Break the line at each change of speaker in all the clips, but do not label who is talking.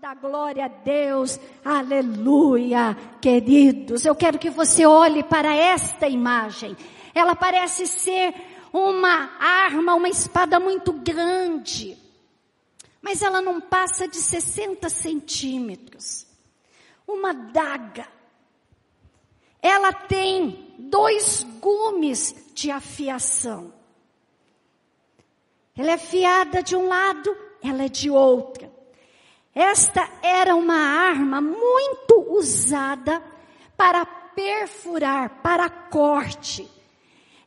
dar glória a Deus. Aleluia, queridos. Eu quero que você olhe para esta imagem. Ela parece ser uma arma, uma espada muito grande. Mas ela não passa de 60 centímetros. Uma daga. Ela tem dois gumes de afiação. Ela é afiada de um lado, ela é de outra. Esta era uma arma muito usada para perfurar, para corte.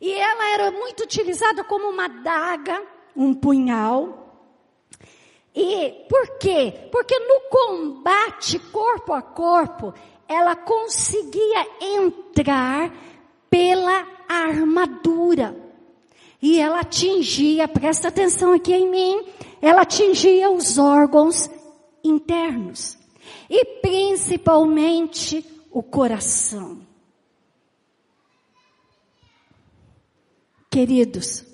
E ela era muito utilizada como uma daga, um punhal. E por quê? Porque no combate corpo a corpo, ela conseguia entrar pela armadura. E ela atingia, presta atenção aqui em mim, ela atingia os órgãos internos e principalmente o coração. Queridos,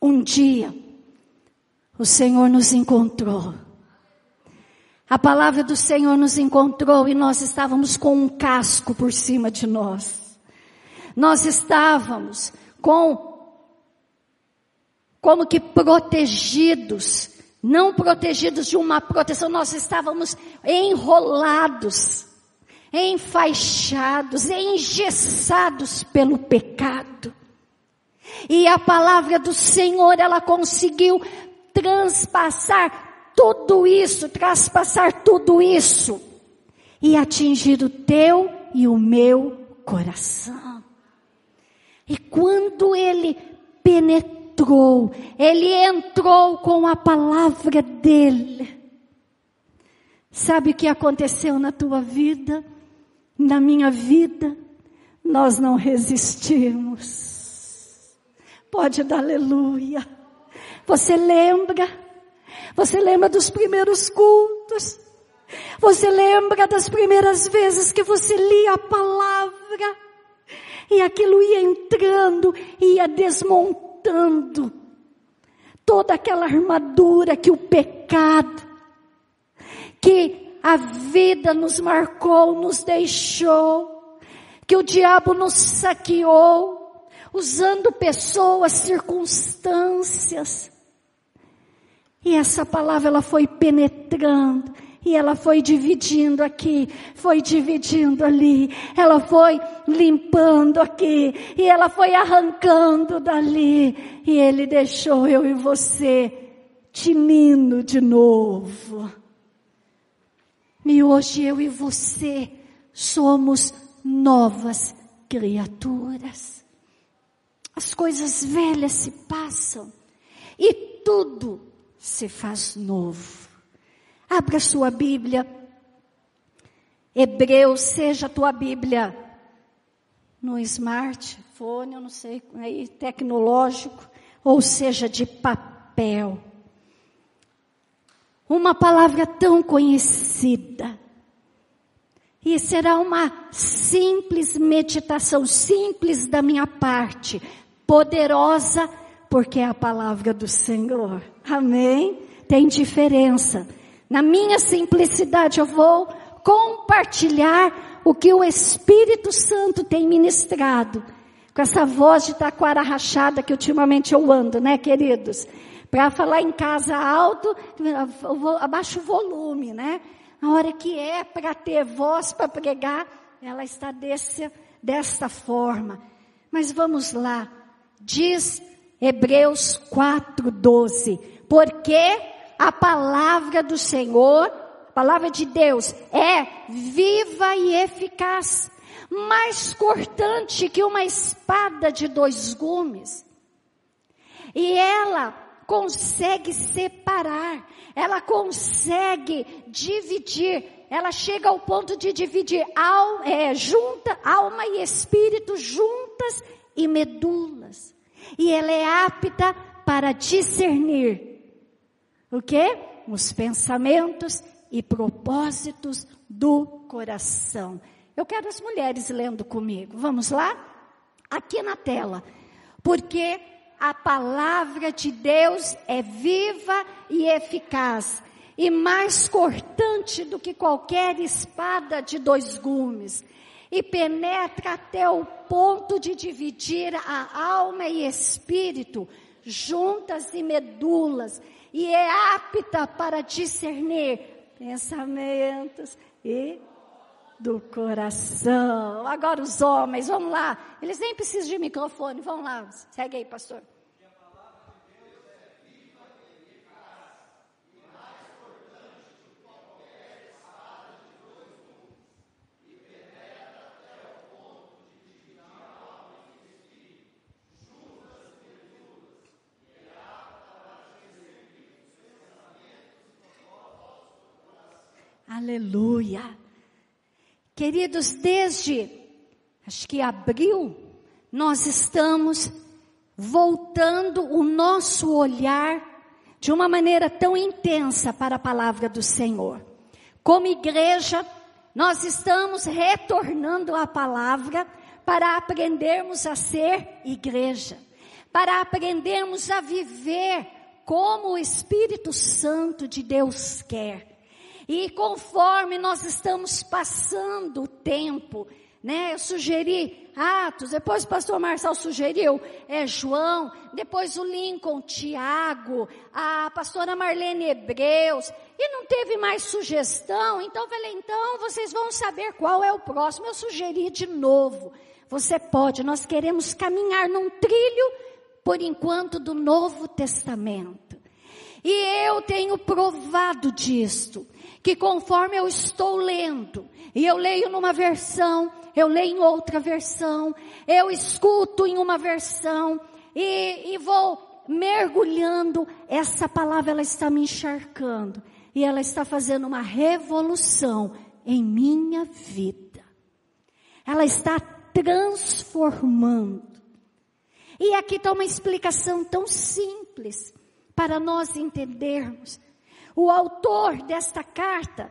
um dia o Senhor nos encontrou. A palavra do Senhor nos encontrou e nós estávamos com um casco por cima de nós. Nós estávamos com como que protegidos não protegidos de uma proteção, nós estávamos enrolados, enfaixados, engessados pelo pecado. E a palavra do Senhor, ela conseguiu transpassar tudo isso, traspassar tudo isso e atingir o teu e o meu coração. E quando ele penetrou entrou, ele entrou com a palavra dele. Sabe o que aconteceu na tua vida? Na minha vida? Nós não resistimos. Pode dar aleluia. Você lembra? Você lembra dos primeiros cultos? Você lembra das primeiras vezes que você lia a palavra? E aquilo ia entrando, ia desmontando levantando toda aquela armadura que o pecado, que a vida nos marcou, nos deixou, que o diabo nos saqueou, usando pessoas, circunstâncias. E essa palavra ela foi penetrando, e ela foi dividindo aqui, foi dividindo ali, ela foi limpando aqui, e ela foi arrancando dali, e ele deixou eu e você tinindo de novo. E hoje eu e você somos novas criaturas. As coisas velhas se passam e tudo se faz novo. Abra sua Bíblia. Hebreus, seja a tua Bíblia no smartphone, eu não sei, aí tecnológico, ou seja de papel. Uma palavra tão conhecida. E será uma simples meditação, simples da minha parte, poderosa, porque é a palavra do Senhor. Amém? Tem diferença na minha simplicidade, eu vou compartilhar o que o Espírito Santo tem ministrado. Com essa voz de taquara rachada que ultimamente eu ando, né, queridos? Para falar em casa alto, abaixo o volume, né? A hora que é para ter voz para pregar, ela está desse, dessa forma. Mas vamos lá. Diz Hebreus 4:12. Porque a palavra do Senhor, a palavra de Deus, é viva e eficaz, mais cortante que uma espada de dois gumes. E ela consegue separar, ela consegue dividir, ela chega ao ponto de dividir al, é, junta, alma e espírito juntas e medulas. E ela é apta para discernir o que? Os pensamentos e propósitos do coração. Eu quero as mulheres lendo comigo. Vamos lá? Aqui na tela. Porque a palavra de Deus é viva e eficaz e mais cortante do que qualquer espada de dois gumes e penetra até o ponto de dividir a alma e espírito, juntas e medulas, e é apta para discernir pensamentos e do coração. Agora os homens, vamos lá. Eles nem precisam de microfone, vamos lá. Segue aí, pastor. Aleluia. Queridos, desde acho que abril, nós estamos voltando o nosso olhar de uma maneira tão intensa para a palavra do Senhor. Como igreja, nós estamos retornando à palavra para aprendermos a ser igreja, para aprendermos a viver como o Espírito Santo de Deus quer. E conforme nós estamos passando o tempo, né? Eu sugeri Atos, depois o pastor Marçal sugeriu é João, depois o Lincoln, Tiago, a pastora Marlene Hebreus, e não teve mais sugestão, então eu falei, então vocês vão saber qual é o próximo. Eu sugeri de novo. Você pode, nós queremos caminhar num trilho, por enquanto, do Novo Testamento. E eu tenho provado disto que conforme eu estou lendo, e eu leio numa versão, eu leio em outra versão, eu escuto em uma versão, e, e vou mergulhando, essa palavra ela está me encharcando, e ela está fazendo uma revolução em minha vida. Ela está transformando. E aqui está uma explicação tão simples para nós entendermos o autor desta carta,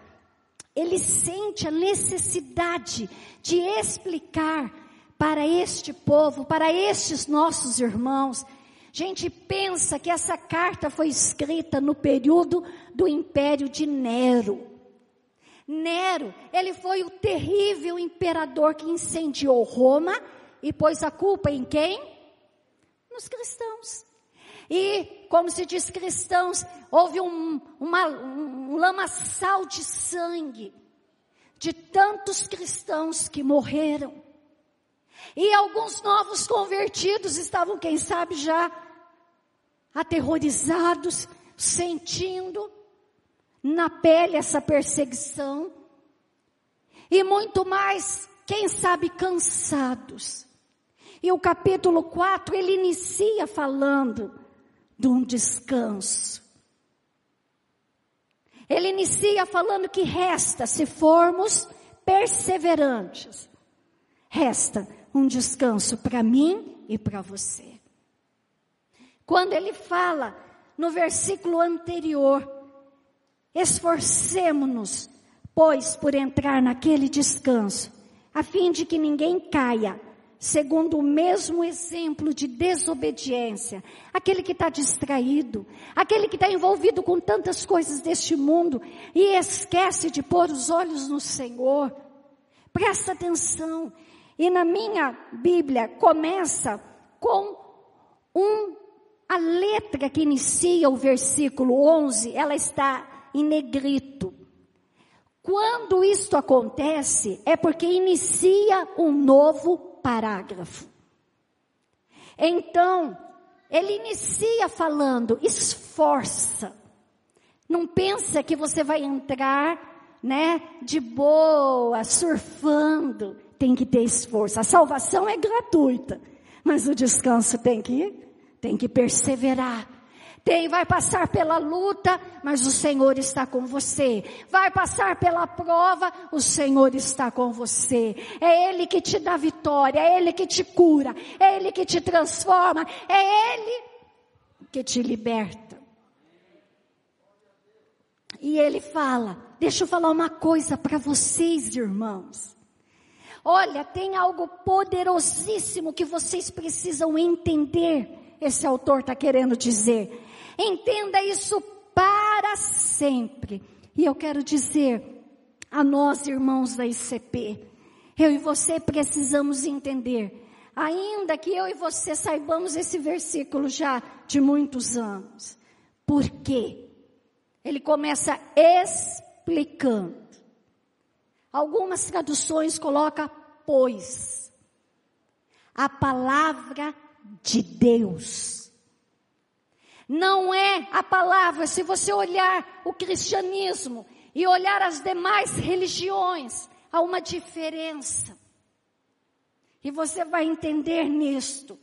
ele sente a necessidade de explicar para este povo, para estes nossos irmãos. Gente pensa que essa carta foi escrita no período do império de Nero. Nero, ele foi o terrível imperador que incendiou Roma e pôs a culpa em quem? Nos cristãos. E, como se diz cristãos, houve um, uma, um lamaçal de sangue de tantos cristãos que morreram. E alguns novos convertidos estavam, quem sabe, já aterrorizados, sentindo na pele essa perseguição. E muito mais, quem sabe, cansados. E o capítulo 4, ele inicia falando de um descanso. Ele inicia falando que resta, se formos perseverantes, resta um descanso para mim e para você. Quando ele fala no versículo anterior, esforcemo-nos, pois, por entrar naquele descanso, a fim de que ninguém caia segundo o mesmo exemplo de desobediência, aquele que está distraído, aquele que está envolvido com tantas coisas deste mundo e esquece de pôr os olhos no Senhor. Presta atenção. E na minha Bíblia começa com um, a letra que inicia o versículo 11, ela está em negrito. Quando isto acontece, é porque inicia um novo parágrafo. Então, ele inicia falando, esforça. Não pensa que você vai entrar, né, de boa, surfando. Tem que ter esforço. A salvação é gratuita, mas o descanso tem que, tem que perseverar. Tem, vai passar pela luta, mas o Senhor está com você. Vai passar pela prova, o Senhor está com você. É Ele que te dá vitória, é Ele que te cura, é Ele que te transforma, é Ele que te liberta. E Ele fala, deixa eu falar uma coisa para vocês, irmãos. Olha, tem algo poderosíssimo que vocês precisam entender esse autor está querendo dizer. Entenda isso para sempre. E eu quero dizer a nós, irmãos da ICP, eu e você precisamos entender, ainda que eu e você saibamos esse versículo já de muitos anos. Por quê? Ele começa explicando. Algumas traduções colocam pois. A palavra de Deus. Não é a palavra, se você olhar o cristianismo e olhar as demais religiões, há uma diferença. E você vai entender nisto.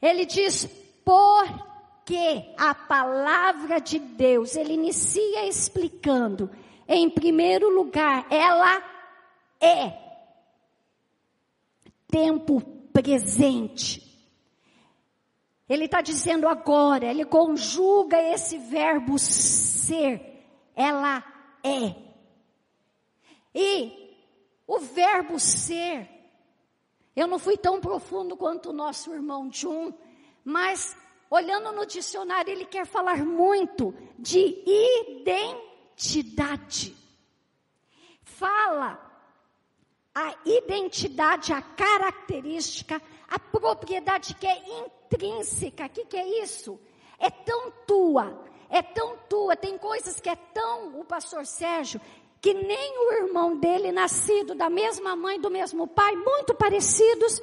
Ele diz, porque a palavra de Deus, ele inicia explicando, em primeiro lugar, ela é tempo presente. Ele está dizendo agora, ele conjuga esse verbo ser, ela é. E o verbo ser, eu não fui tão profundo quanto o nosso irmão Jun, mas olhando no dicionário, ele quer falar muito de identidade. Fala a identidade, a característica, a propriedade que é intrínseca. O que, que é isso? É tão tua, é tão tua. Tem coisas que é tão, o pastor Sérgio, que nem o irmão dele, nascido da mesma mãe, do mesmo pai, muito parecidos,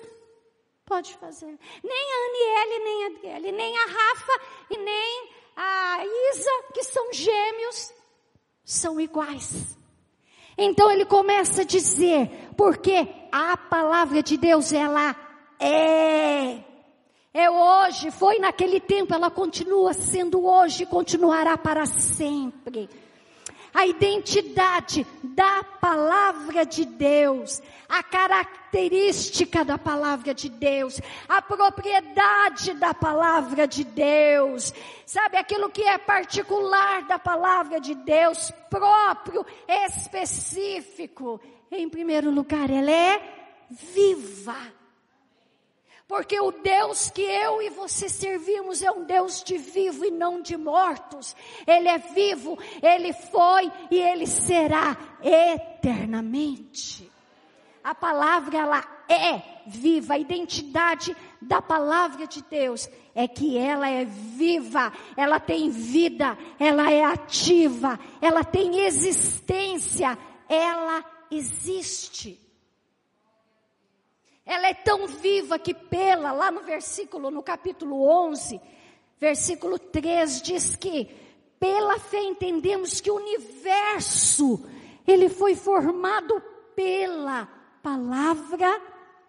pode fazer. Nem a Aniele, nem a Adriele, nem a Rafa e nem a Isa, que são gêmeos, são iguais. Então ele começa a dizer, porque a palavra de Deus, ela é. É hoje, foi naquele tempo, ela continua sendo hoje, continuará para sempre a identidade da palavra de Deus, a característica da palavra de Deus, a propriedade da palavra de Deus, sabe aquilo que é particular da palavra de Deus, próprio, específico. Em primeiro lugar, ela é viva. Porque o Deus que eu e você servimos é um Deus de vivo e não de mortos. Ele é vivo, ele foi e ele será eternamente. A palavra ela é viva, a identidade da palavra de Deus é que ela é viva, ela tem vida, ela é ativa, ela tem existência, ela existe. Ela é tão viva que pela, lá no versículo, no capítulo 11, versículo 3 diz que pela fé entendemos que o universo ele foi formado pela palavra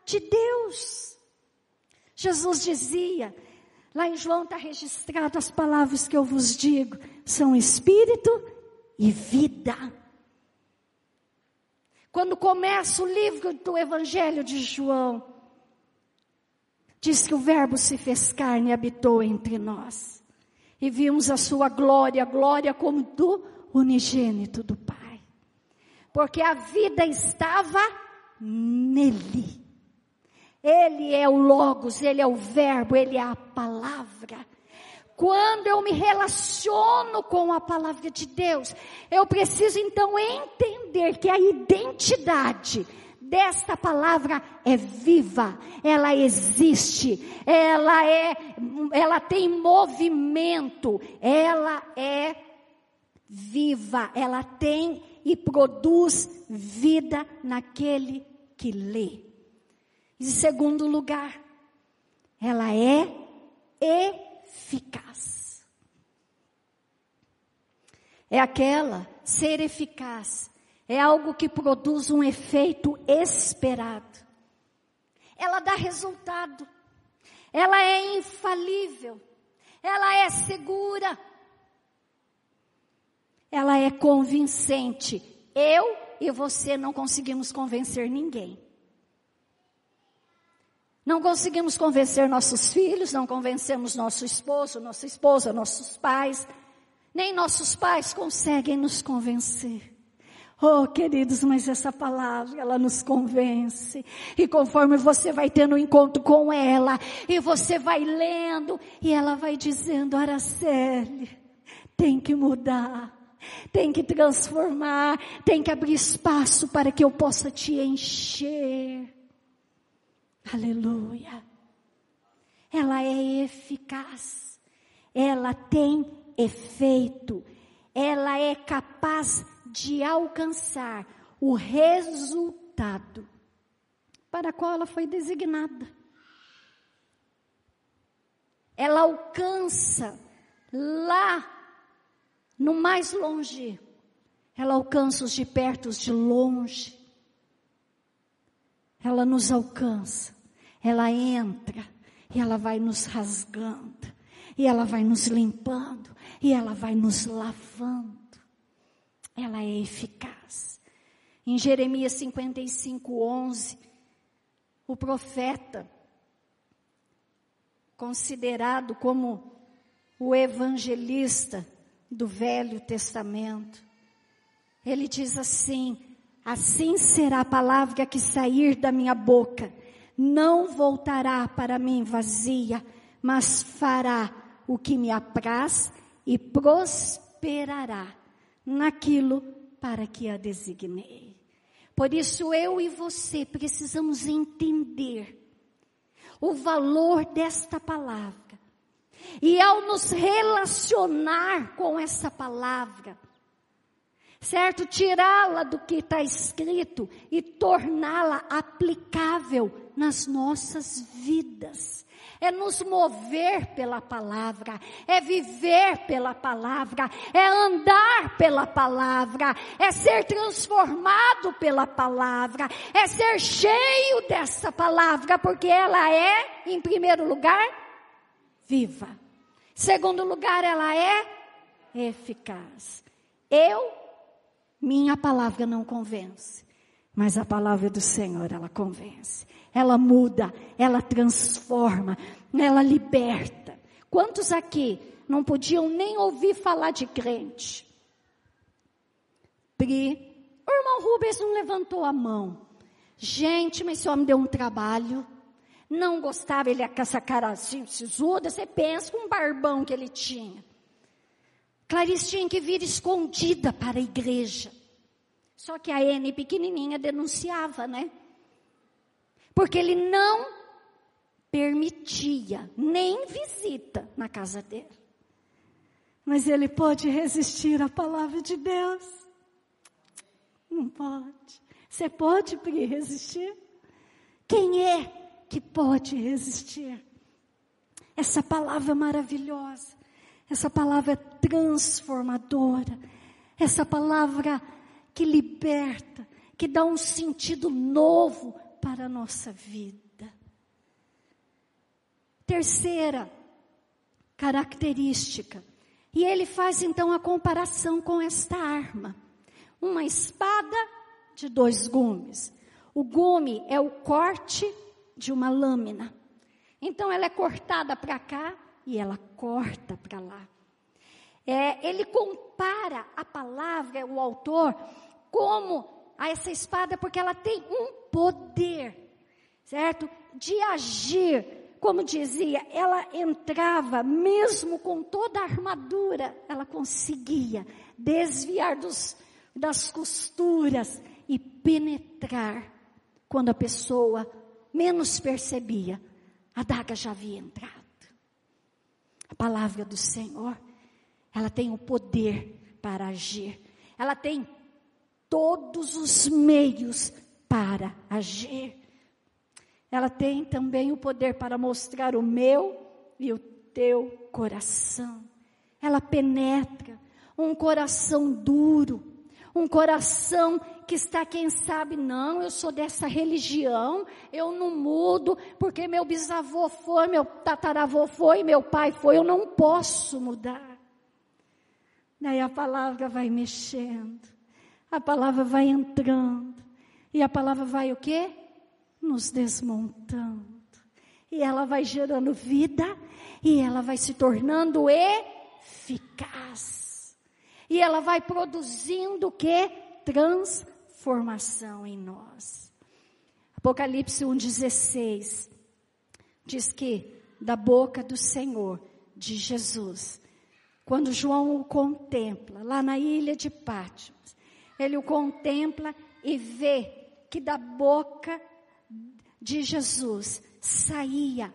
de Deus. Jesus dizia, lá em João está registrado as palavras que eu vos digo, são espírito e vida. Quando começa o livro do Evangelho de João, diz que o Verbo se fez carne e habitou entre nós. E vimos a sua glória, glória como do unigênito do Pai. Porque a vida estava nele. Ele é o Logos, ele é o Verbo, ele é a palavra. Quando eu me relaciono com a palavra de Deus, eu preciso então entender que a identidade desta palavra é viva, ela existe, ela é, ela tem movimento, ela é viva, ela tem e produz vida naquele que lê. Em segundo lugar, ela é eficaz. É aquela ser eficaz. É algo que produz um efeito esperado. Ela dá resultado. Ela é infalível. Ela é segura. Ela é convincente. Eu e você não conseguimos convencer ninguém. Não conseguimos convencer nossos filhos, não convencemos nosso esposo, nossa esposa, nossos pais. Nem nossos pais conseguem nos convencer. Oh, queridos, mas essa palavra, ela nos convence. E conforme você vai tendo um encontro com ela, e você vai lendo, e ela vai dizendo, Araceli, tem que mudar, tem que transformar, tem que abrir espaço para que eu possa te encher. Aleluia. Ela é eficaz, ela tem efeito, ela é capaz de alcançar o resultado para qual ela foi designada. Ela alcança lá no mais longe, ela alcança os de perto, os de longe. Ela nos alcança, ela entra e ela vai nos rasgando, e ela vai nos limpando, e ela vai nos lavando. Ela é eficaz. Em Jeremias 55, 11, o profeta, considerado como o evangelista do Velho Testamento, ele diz assim: Assim será a palavra que sair da minha boca, não voltará para mim vazia, mas fará o que me apraz e prosperará naquilo para que a designei. Por isso eu e você precisamos entender o valor desta palavra. E ao nos relacionar com essa palavra, certo? Tirá-la do que está escrito e torná-la aplicável nas nossas vidas é nos mover pela palavra, é viver pela palavra, é andar pela palavra, é ser transformado pela palavra, é ser cheio dessa palavra, porque ela é, em primeiro lugar, viva. Segundo lugar, ela é eficaz. Eu, minha palavra não convence, mas a palavra do Senhor ela convence ela muda, ela transforma, ela liberta. Quantos aqui não podiam nem ouvir falar de crente? Pri, o irmão Rubens não levantou a mão. Gente, mas esse homem deu um trabalho. Não gostava, ele com essa cara assim, sisuda, você pensa com um barbão que ele tinha. Clarice tinha que vir escondida para a igreja. Só que a N pequenininha denunciava, né? Porque ele não permitia nem visita na casa dele. Mas ele pode resistir à palavra de Deus? Não pode. Você pode resistir? Quem é que pode resistir? Essa palavra maravilhosa, essa palavra transformadora, essa palavra que liberta, que dá um sentido novo para a nossa vida. Terceira característica. E ele faz então a comparação com esta arma. Uma espada de dois gumes. O gume é o corte de uma lâmina. Então ela é cortada para cá e ela corta para lá. É, ele compara a palavra, o autor, como a essa espada porque ela tem um poder, certo? De agir. Como dizia, ela entrava, mesmo com toda a armadura, ela conseguia desviar dos, das costuras e penetrar. Quando a pessoa menos percebia, a daga já havia entrado. A palavra do Senhor, ela tem o poder para agir. Ela tem todos os meios para agir. Ela tem também o poder para mostrar o meu e o teu coração. Ela penetra um coração duro, um coração que está, quem sabe, não, eu sou dessa religião, eu não mudo, porque meu bisavô foi, meu tataravô foi, meu pai foi, eu não posso mudar. Daí a palavra vai mexendo a palavra vai entrando. E a palavra vai o quê? Nos desmontando. E ela vai gerando vida e ela vai se tornando eficaz. E ela vai produzindo o quê? transformação em nós. Apocalipse 1,16 diz que da boca do Senhor, de Jesus, quando João o contempla, lá na ilha de Pátimos, ele o contempla e vê que da boca de Jesus saía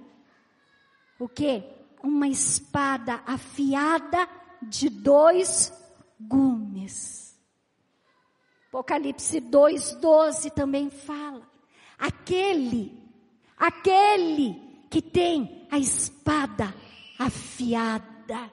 o que? Uma espada afiada de dois gumes. Apocalipse 2:12 também fala: aquele, aquele que tem a espada afiada.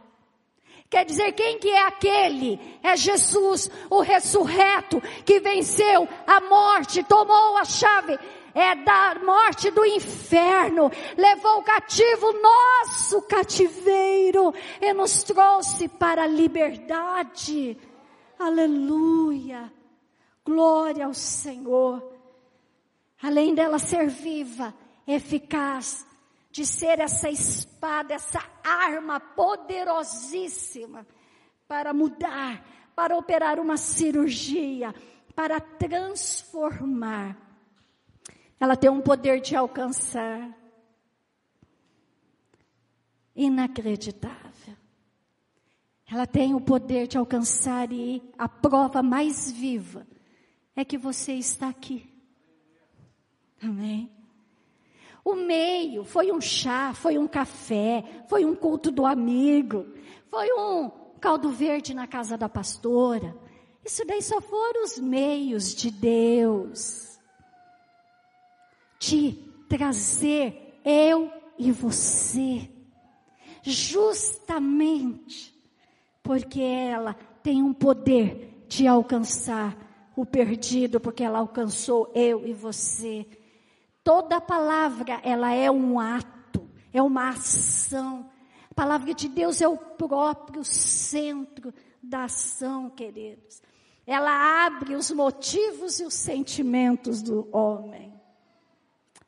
Quer dizer, quem que é aquele? É Jesus, o ressurreto, que venceu a morte, tomou a chave é da morte do inferno, levou cativo nosso cativeiro e nos trouxe para a liberdade. Aleluia. Glória ao Senhor. Além dela ser viva, eficaz, de ser essa espada, essa arma poderosíssima para mudar, para operar uma cirurgia, para transformar. Ela tem um poder de alcançar inacreditável. Ela tem o poder de alcançar e a prova mais viva é que você está aqui. Amém? O meio foi um chá, foi um café, foi um culto do amigo, foi um caldo verde na casa da pastora. Isso daí só foram os meios de Deus de trazer eu e você, justamente porque ela tem um poder de alcançar o perdido, porque ela alcançou eu e você. Toda palavra, ela é um ato, é uma ação. A palavra de Deus é o próprio centro da ação, queridos. Ela abre os motivos e os sentimentos do homem.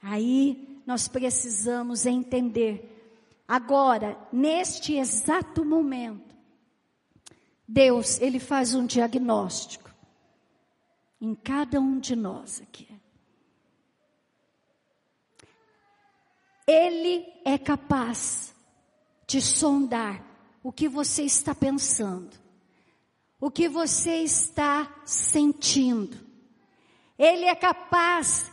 Aí nós precisamos entender. Agora, neste exato momento, Deus, Ele faz um diagnóstico em cada um de nós aqui. Ele é capaz de sondar o que você está pensando, o que você está sentindo. Ele é capaz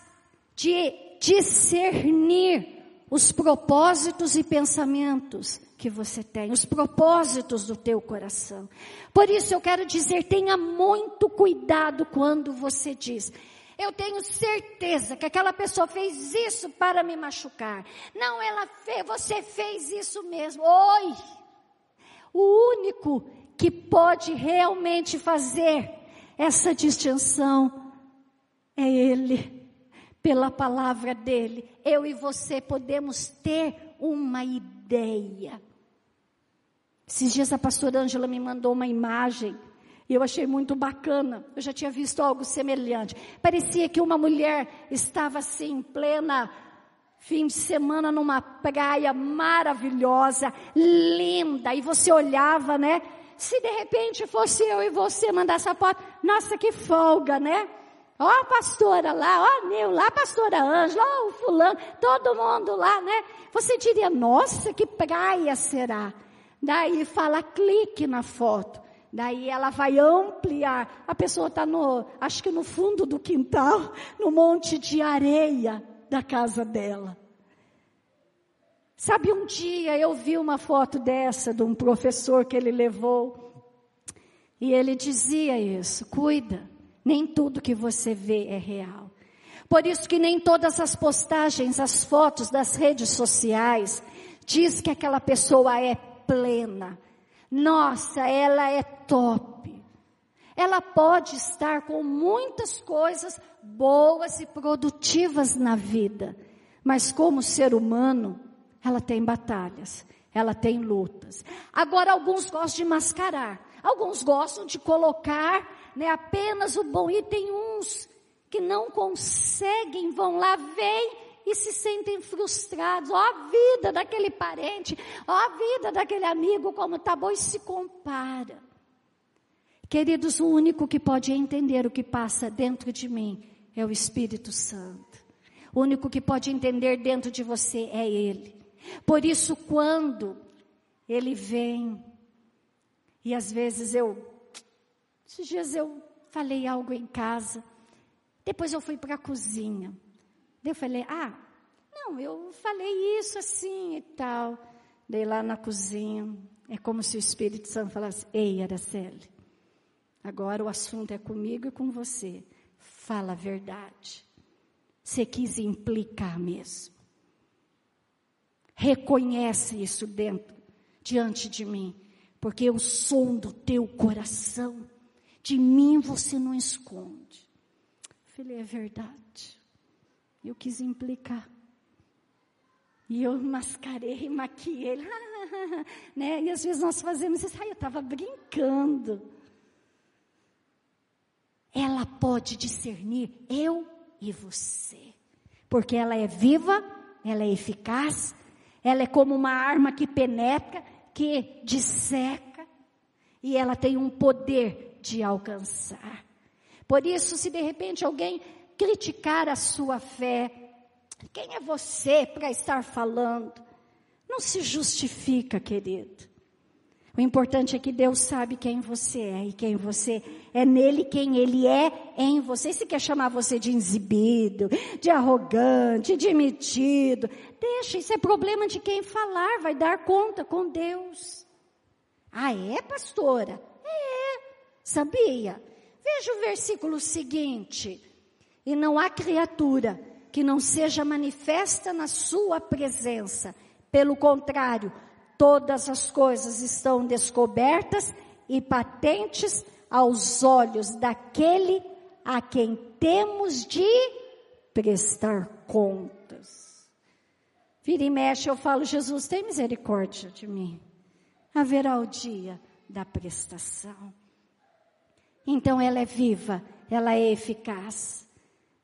de discernir os propósitos e pensamentos que você tem, os propósitos do teu coração. Por isso eu quero dizer, tenha muito cuidado quando você diz, eu tenho certeza que aquela pessoa fez isso para me machucar. Não, ela fez, você fez isso mesmo. Oi! O único que pode realmente fazer essa distinção é Ele. Pela palavra dele, eu e você podemos ter uma ideia. Esses dias a pastora Ângela me mandou uma imagem e eu achei muito bacana. Eu já tinha visto algo semelhante. Parecia que uma mulher estava assim, plena fim de semana numa praia maravilhosa, linda, e você olhava, né? Se de repente fosse eu e você mandar essa foto, nossa, que folga, né? Ó a pastora lá, ó a Neu lá, a pastora Ângela, ó o fulano, todo mundo lá, né? Você diria, nossa, que praia será? Daí fala, clique na foto. Daí ela vai ampliar. A pessoa está no, acho que no fundo do quintal, no monte de areia da casa dela. Sabe, um dia eu vi uma foto dessa de um professor que ele levou. E ele dizia isso: cuida, nem tudo que você vê é real. Por isso que nem todas as postagens, as fotos das redes sociais, diz que aquela pessoa é plena, nossa, ela é top. Ela pode estar com muitas coisas boas e produtivas na vida, mas como ser humano, ela tem batalhas, ela tem lutas. Agora, alguns gostam de mascarar, alguns gostam de colocar né, apenas o bom, e tem uns que não conseguem, vão lá, vêm e se sentem frustrados. Ó a vida daquele parente, ó a vida daquele amigo, como está bom, e se compara. Queridos, o único que pode entender o que passa dentro de mim é o Espírito Santo. O único que pode entender dentro de você é Ele. Por isso, quando Ele vem, e às vezes eu, esses dias eu falei algo em casa, depois eu fui para a cozinha. Eu falei, ah, não, eu falei isso assim e tal. Dei lá na cozinha, é como se o Espírito Santo falasse, ei, Araceli, agora o assunto é comigo e com você. Fala a verdade. Você quis implicar mesmo. Reconhece isso dentro, diante de mim, porque eu sou do teu coração. De mim você não esconde. Falei, é verdade. Eu quis implicar. E eu mascarei, maquiei né? E às vezes nós fazemos isso. Ai, eu estava brincando. Ela pode discernir eu e você. Porque ela é viva, ela é eficaz, ela é como uma arma que penetra, que disseca, e ela tem um poder de alcançar. Por isso, se de repente alguém criticar a sua fé, quem é você para estar falando? Não se justifica, querido. O importante é que Deus sabe quem você é e quem você é nele, quem ele é em você. Se quer chamar você de exibido, de arrogante, de metido, deixa, isso é problema de quem falar, vai dar conta com Deus. Ah, é, pastora? É, sabia? Veja o versículo seguinte. E não há criatura que não seja manifesta na sua presença. Pelo contrário, todas as coisas estão descobertas e patentes aos olhos daquele a quem temos de prestar contas. Vira e mexe, eu falo, Jesus, tem misericórdia de mim. Haverá o dia da prestação. Então ela é viva, ela é eficaz,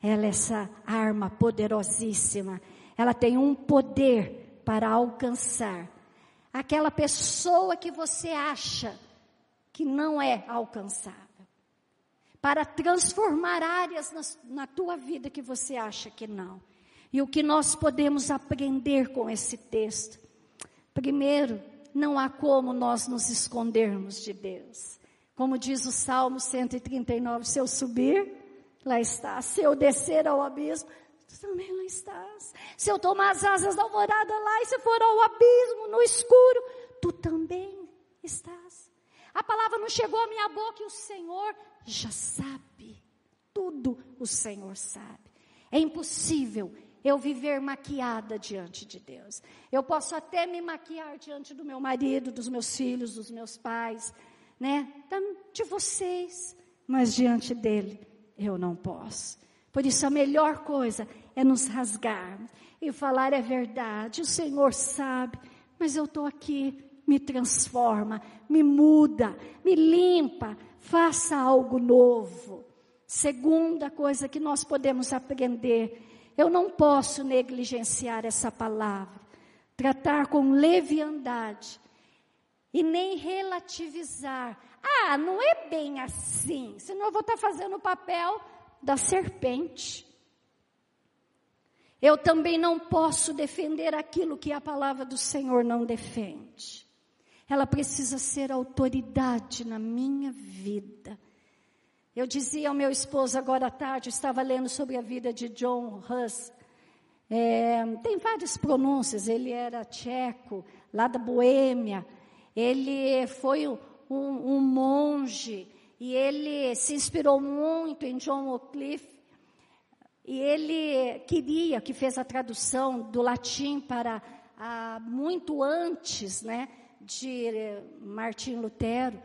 ela é essa arma poderosíssima, ela tem um poder para alcançar aquela pessoa que você acha que não é alcançável. Para transformar áreas na, na tua vida que você acha que não. E o que nós podemos aprender com esse texto? Primeiro, não há como nós nos escondermos de Deus. Como diz o Salmo 139, se eu subir, lá está. Se eu descer ao abismo, tu também lá estás. Se eu tomar as asas da alvorada lá e se for ao abismo, no escuro, tu também estás. A palavra não chegou à minha boca e o Senhor já sabe. Tudo o Senhor sabe. É impossível eu viver maquiada diante de Deus. Eu posso até me maquiar diante do meu marido, dos meus filhos, dos meus pais, né? De vocês, mas diante dele eu não posso. Por isso a melhor coisa é nos rasgar e falar é verdade. O Senhor sabe, mas eu estou aqui. Me transforma, me muda, me limpa, faça algo novo. Segunda coisa que nós podemos aprender, eu não posso negligenciar essa palavra, tratar com leviandade e nem relativizar. Ah, não é bem assim, senão eu vou estar fazendo o papel da serpente. Eu também não posso defender aquilo que a palavra do Senhor não defende. Ela precisa ser autoridade na minha vida. Eu dizia ao meu esposo agora à tarde, estava lendo sobre a vida de John Hus. É, tem várias pronúncias, ele era tcheco, lá da Boêmia. Ele foi um, um monge, e ele se inspirou muito em John Wycliffe, e ele queria, que fez a tradução do latim para ah, muito antes, né, de Martim Lutero,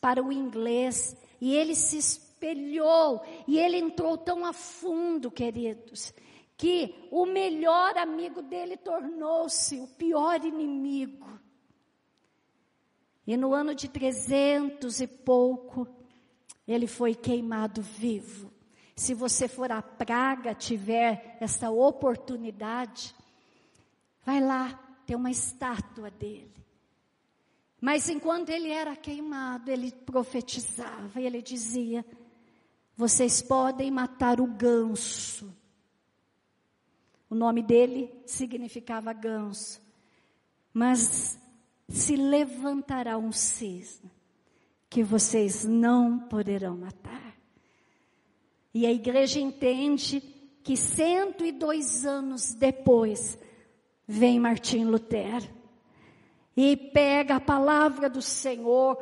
para o inglês, e ele se espelhou, e ele entrou tão a fundo, queridos, que o melhor amigo dele tornou-se o pior inimigo. E no ano de trezentos e pouco, ele foi queimado vivo. Se você for à praga, tiver essa oportunidade, vai lá, tem uma estátua dele. Mas enquanto ele era queimado, ele profetizava e ele dizia: Vocês podem matar o ganso. O nome dele significava ganso. Mas se levantará um cisne que vocês não poderão matar. E a igreja entende que 102 anos depois vem Martim Lutero e pega a palavra do Senhor,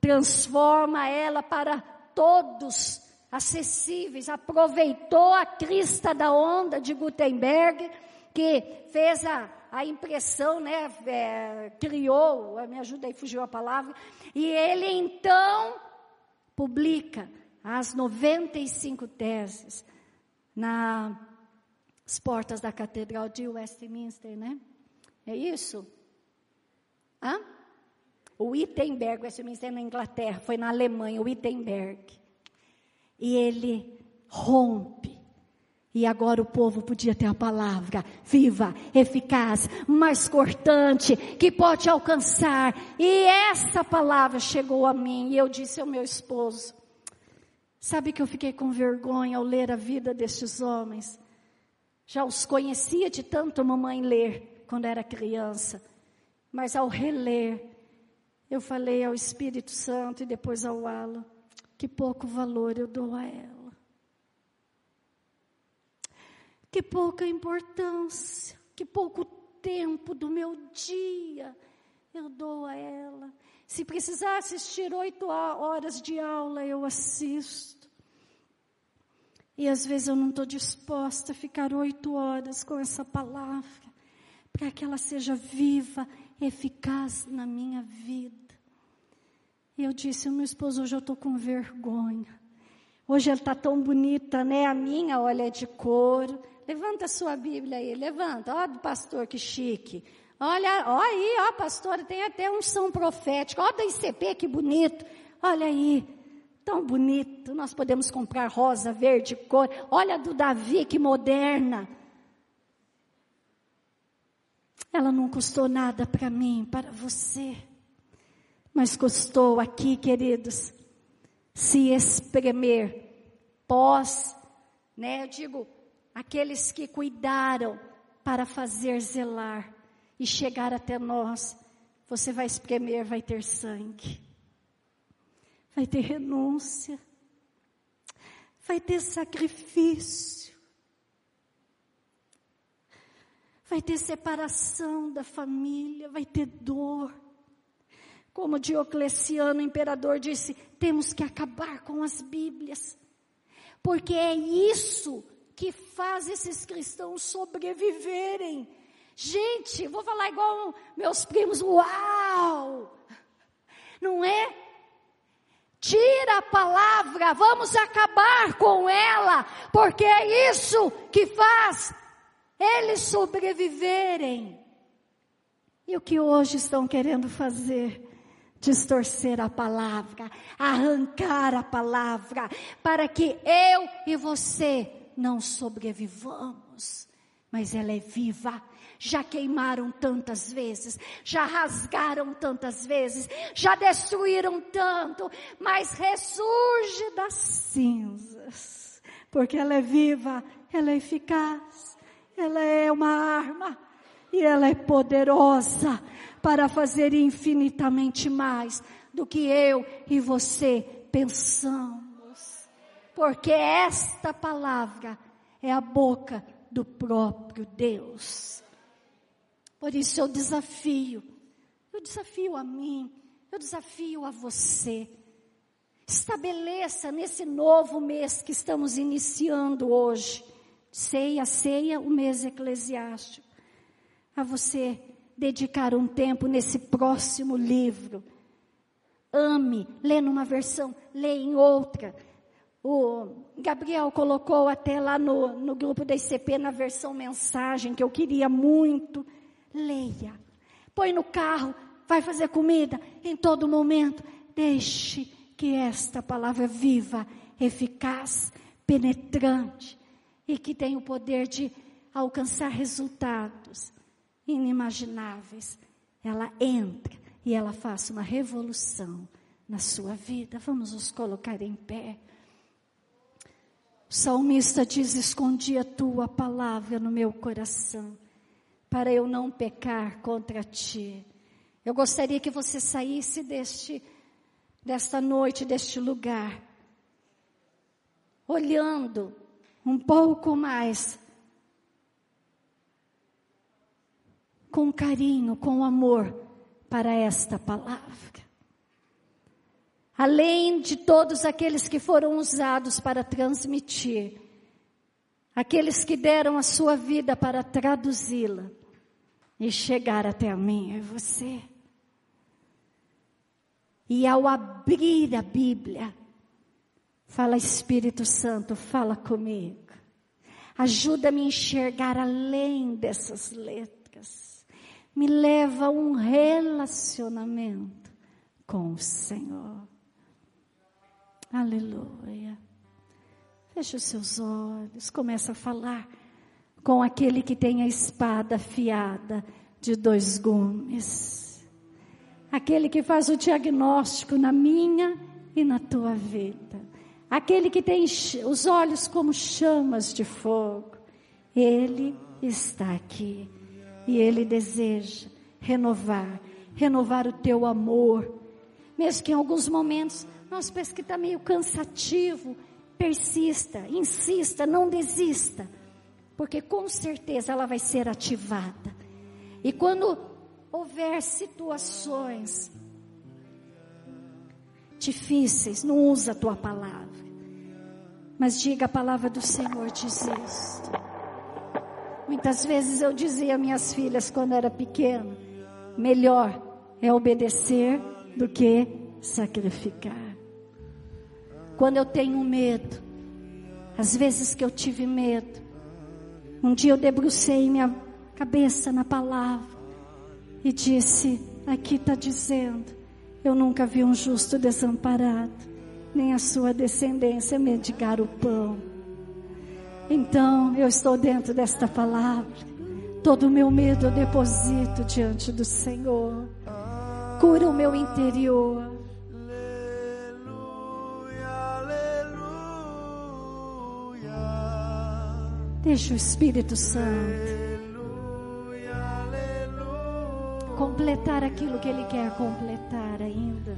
transforma ela para todos acessíveis, aproveitou a crista da onda de Gutenberg, que fez a, a impressão, né, é, criou, me ajuda aí, fugiu a palavra, e ele então publica as 95 teses nas portas da Catedral de Westminster, né? É isso? Hã? O Wittenberg, Westminster na Inglaterra, foi na Alemanha, o Wittenberg. E ele rompe. E agora o povo podia ter a palavra viva, eficaz, mais cortante, que pode alcançar. E essa palavra chegou a mim e eu disse ao meu esposo: Sabe que eu fiquei com vergonha ao ler a vida destes homens? Já os conhecia de tanto mamãe ler quando era criança, mas ao reler, eu falei ao Espírito Santo e depois ao Alan que pouco valor eu dou a ela. Que pouca importância, que pouco tempo do meu dia eu dou a ela. Se precisar assistir oito horas de aula, eu assisto. E às vezes eu não estou disposta a ficar oito horas com essa palavra, para que ela seja viva, eficaz na minha vida. E eu disse, meu esposo, hoje eu estou com vergonha. Hoje ela está tão bonita, né? A minha, olha, é de couro. Levanta a sua Bíblia aí, levanta. Ó, do pastor, que chique. Olha, ó aí, ó, pastor, tem até um som profético. Ó, da ICP, que bonito. Olha aí, tão bonito. Nós podemos comprar rosa, verde, cor. Olha do Davi, que moderna. Ela não custou nada para mim, para você. Mas custou aqui, queridos, se espremer pós, né? Eu digo, aqueles que cuidaram para fazer zelar e chegar até nós, você vai espremer, vai ter sangue, vai ter renúncia, vai ter sacrifício, vai ter separação da família, vai ter dor, como Diocleciano, imperador, disse: temos que acabar com as Bíblias, porque é isso que faz esses cristãos sobreviverem. Gente, vou falar igual meus primos, uau! Não é? Tira a palavra, vamos acabar com ela, porque é isso que faz eles sobreviverem. E o que hoje estão querendo fazer? distorcer a palavra, arrancar a palavra, para que eu e você não sobrevivamos. Mas ela é viva. Já queimaram tantas vezes, já rasgaram tantas vezes, já destruíram tanto, mas ressurge das cinzas, porque ela é viva, ela é eficaz, ela é uma arma e ela é poderosa para fazer infinitamente mais do que eu e você pensamos. Porque esta palavra é a boca do próprio Deus. Por isso eu desafio, eu desafio a mim, eu desafio a você. Estabeleça nesse novo mês que estamos iniciando hoje, ceia, ceia, o mês eclesiástico, a você dedicar um tempo nesse próximo livro. Ame, lê numa versão, lê em outra. O Gabriel colocou até lá no, no grupo da ICP na versão mensagem, que eu queria muito. Leia. Põe no carro, vai fazer comida, em todo momento. Deixe que esta palavra viva, eficaz, penetrante e que tem o poder de alcançar resultados inimagináveis. Ela entra e ela faça uma revolução na sua vida. Vamos nos colocar em pé. O salmista diz: Escondi a tua palavra no meu coração, para eu não pecar contra ti. Eu gostaria que você saísse deste, desta noite, deste lugar, olhando um pouco mais, com carinho, com amor, para esta palavra. Além de todos aqueles que foram usados para transmitir, aqueles que deram a sua vida para traduzi-la e chegar até mim e você. E ao abrir a Bíblia, fala Espírito Santo, fala comigo. Ajuda-me a enxergar além dessas letras. Me leva a um relacionamento com o Senhor. Aleluia. Feche os seus olhos, começa a falar com aquele que tem a espada afiada de dois gumes. Aquele que faz o diagnóstico na minha e na tua vida. Aquele que tem os olhos como chamas de fogo. Ele está aqui e ele deseja renovar, renovar o teu amor. Mesmo que em alguns momentos nós pensa que está meio cansativo. Persista, insista, não desista. Porque com certeza ela vai ser ativada. E quando houver situações difíceis, não usa a tua palavra. Mas diga a palavra do Senhor diz isto. Muitas vezes eu dizia a minhas filhas quando era pequena, melhor é obedecer do que sacrificar. Quando eu tenho medo, às vezes que eu tive medo, um dia eu debrucei minha cabeça na palavra e disse: Aqui está dizendo, eu nunca vi um justo desamparado, nem a sua descendência mendigar o pão. Então eu estou dentro desta palavra. Todo o meu medo eu deposito diante do Senhor. Cura o meu interior. Deixa o Espírito Santo completar aquilo que Ele quer completar ainda.